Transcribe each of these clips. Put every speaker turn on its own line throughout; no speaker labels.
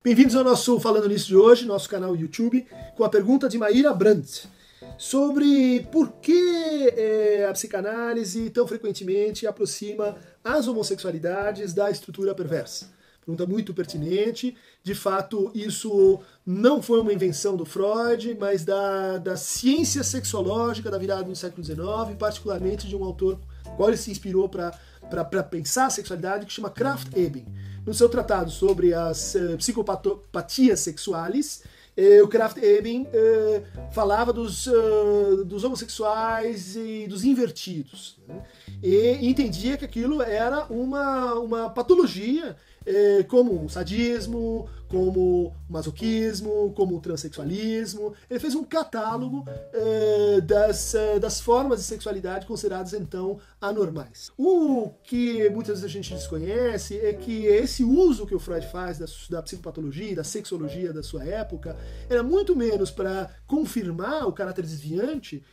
Bem-vindos ao nosso Falando Nisso de hoje, nosso canal YouTube, com a pergunta de Maíra Brandt sobre por que é, a psicanálise tão frequentemente aproxima as homossexualidades da estrutura perversa. Pergunta muito pertinente. De fato, isso não foi uma invenção do Freud, mas da, da ciência sexológica da virada do século XIX, particularmente de um autor qual ele se inspirou para pensar a sexualidade, que chama Kraft Ebing. No seu tratado sobre as uh, psicopatias sexuais, uh, o Kraft Ebing uh, falava dos, dos homossexuais e dos invertidos. Né? E entendia que aquilo era uma, uma patologia é, como o sadismo, como o masoquismo, como o transexualismo. Ele fez um catálogo é, das, é, das formas de sexualidade consideradas então anormais. O que muitas vezes a gente desconhece é que esse uso que o Freud faz da, da psicopatologia, da sexologia da sua época, era muito menos para confirmar o caráter desviante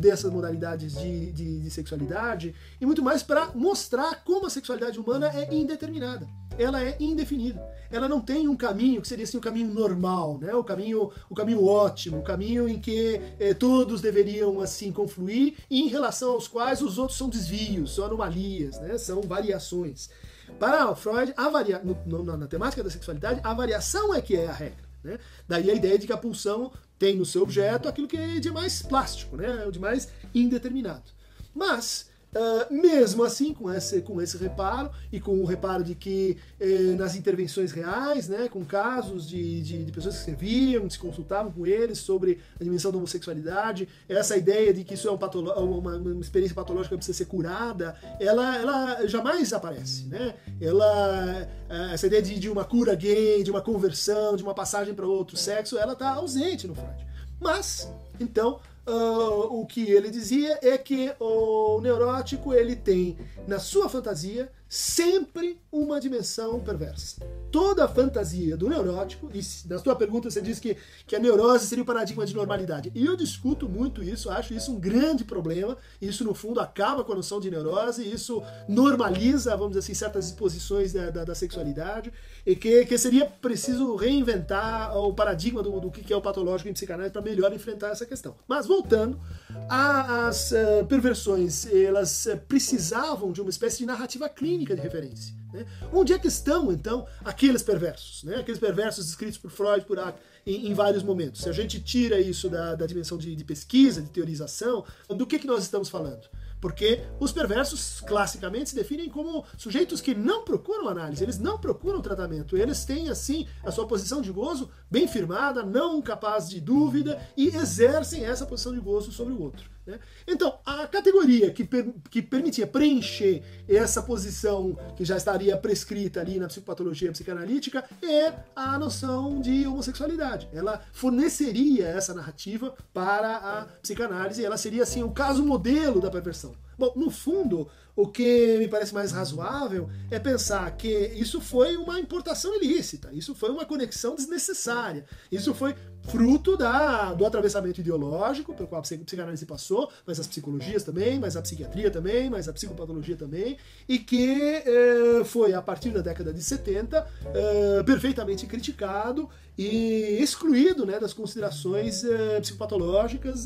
dessas modalidades de, de, de, sexualidade e muito mais para mostrar como a sexualidade humana é indeterminada. Ela é indefinida. Ela não tem um caminho que seria assim o um caminho normal, né? O caminho, o caminho ótimo, o caminho em que eh, todos deveriam assim confluir e em relação aos quais os outros são desvios, são anomalias, né? São variações. Para Freud, a varia... No, no, na temática da sexualidade, a variação é que é a regra. Né? Daí a ideia de que a pulsão tem no seu objeto aquilo que é de mais plástico, né? É de mais indeterminado. Mas Uh, mesmo assim, com esse, com esse reparo, e com o reparo de que eh, nas intervenções reais, né, com casos de, de, de, pessoas que serviam, se consultavam com eles sobre a dimensão da homossexualidade, essa ideia de que isso é um uma, uma, experiência patológica que precisa ser curada, ela, ela jamais aparece. Né? Ela, eh, essa ideia de, de uma cura gay, de uma conversão, de uma passagem para outro sexo, ela está ausente no Freud. Mas, então, uh, o que ele dizia é que o neurótico ele tem na sua fantasia sempre uma dimensão perversa. Toda a fantasia do neurótico, e na sua pergunta você diz que, que a neurose seria o paradigma de normalidade. E eu discuto muito isso, acho isso um grande problema. Isso, no fundo, acaba com a noção de neurose, isso normaliza, vamos dizer assim, certas exposições da, da, da sexualidade, e que, que seria preciso reinventar o paradigma do, do que é o patológico em psicanálise para melhor enfrentar essa questão. Mas voltando, as uh, perversões, elas uh, precisavam de uma espécie de narrativa clínica de referência. Né? Onde é que estão, então, aqueles perversos? Né? Aqueles perversos descritos por Freud por, em, em, vários momentos. Se a gente tira isso da, da dimensão de, de, pesquisa, de teorização, do que, que nós estamos falando? Porque os perversos, classicamente, se definem como sujeitos que não procuram análise, eles não procuram tratamento, eles têm, assim, a sua posição de gozo bem firmada, não capaz de dúvida, e exercem essa posição de gozo sobre o outro. Né? Então, a categoria que, per, que permitia preencher essa posição que já estaria prescrita ali na psicopatologia psicanalítica é a noção de homossexualidade. Ela forneceria essa narrativa para a psicanálise, ela seria assim o caso modelo da perversão. Bom, no fundo, o que me parece mais razoável é pensar que isso foi uma importação ilícita, isso foi uma conexão desnecessária, isso foi fruto da, do atravessamento ideológico pelo qual a psicanálise passou, mas as psicologias também, mas a psiquiatria também, mas a psicopatologia também, e que eh, foi, a partir da década de 70, eh, perfeitamente criticado e excluído né, das considerações eh, psicopatológicas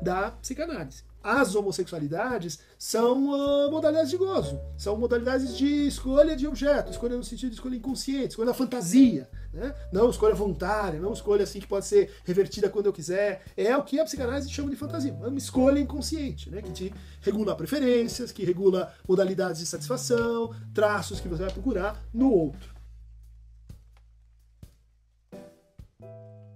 da psicanálise as homossexualidades são uh, modalidades de gozo, são modalidades de escolha de objeto, escolha no sentido de escolha inconsciente, escolha da fantasia, né? não escolha voluntária, não escolha assim que pode ser revertida quando eu quiser. É o que a psicanálise chama de fantasia, uma escolha inconsciente, né? que te regula preferências, que regula modalidades de satisfação, traços que você vai procurar no outro.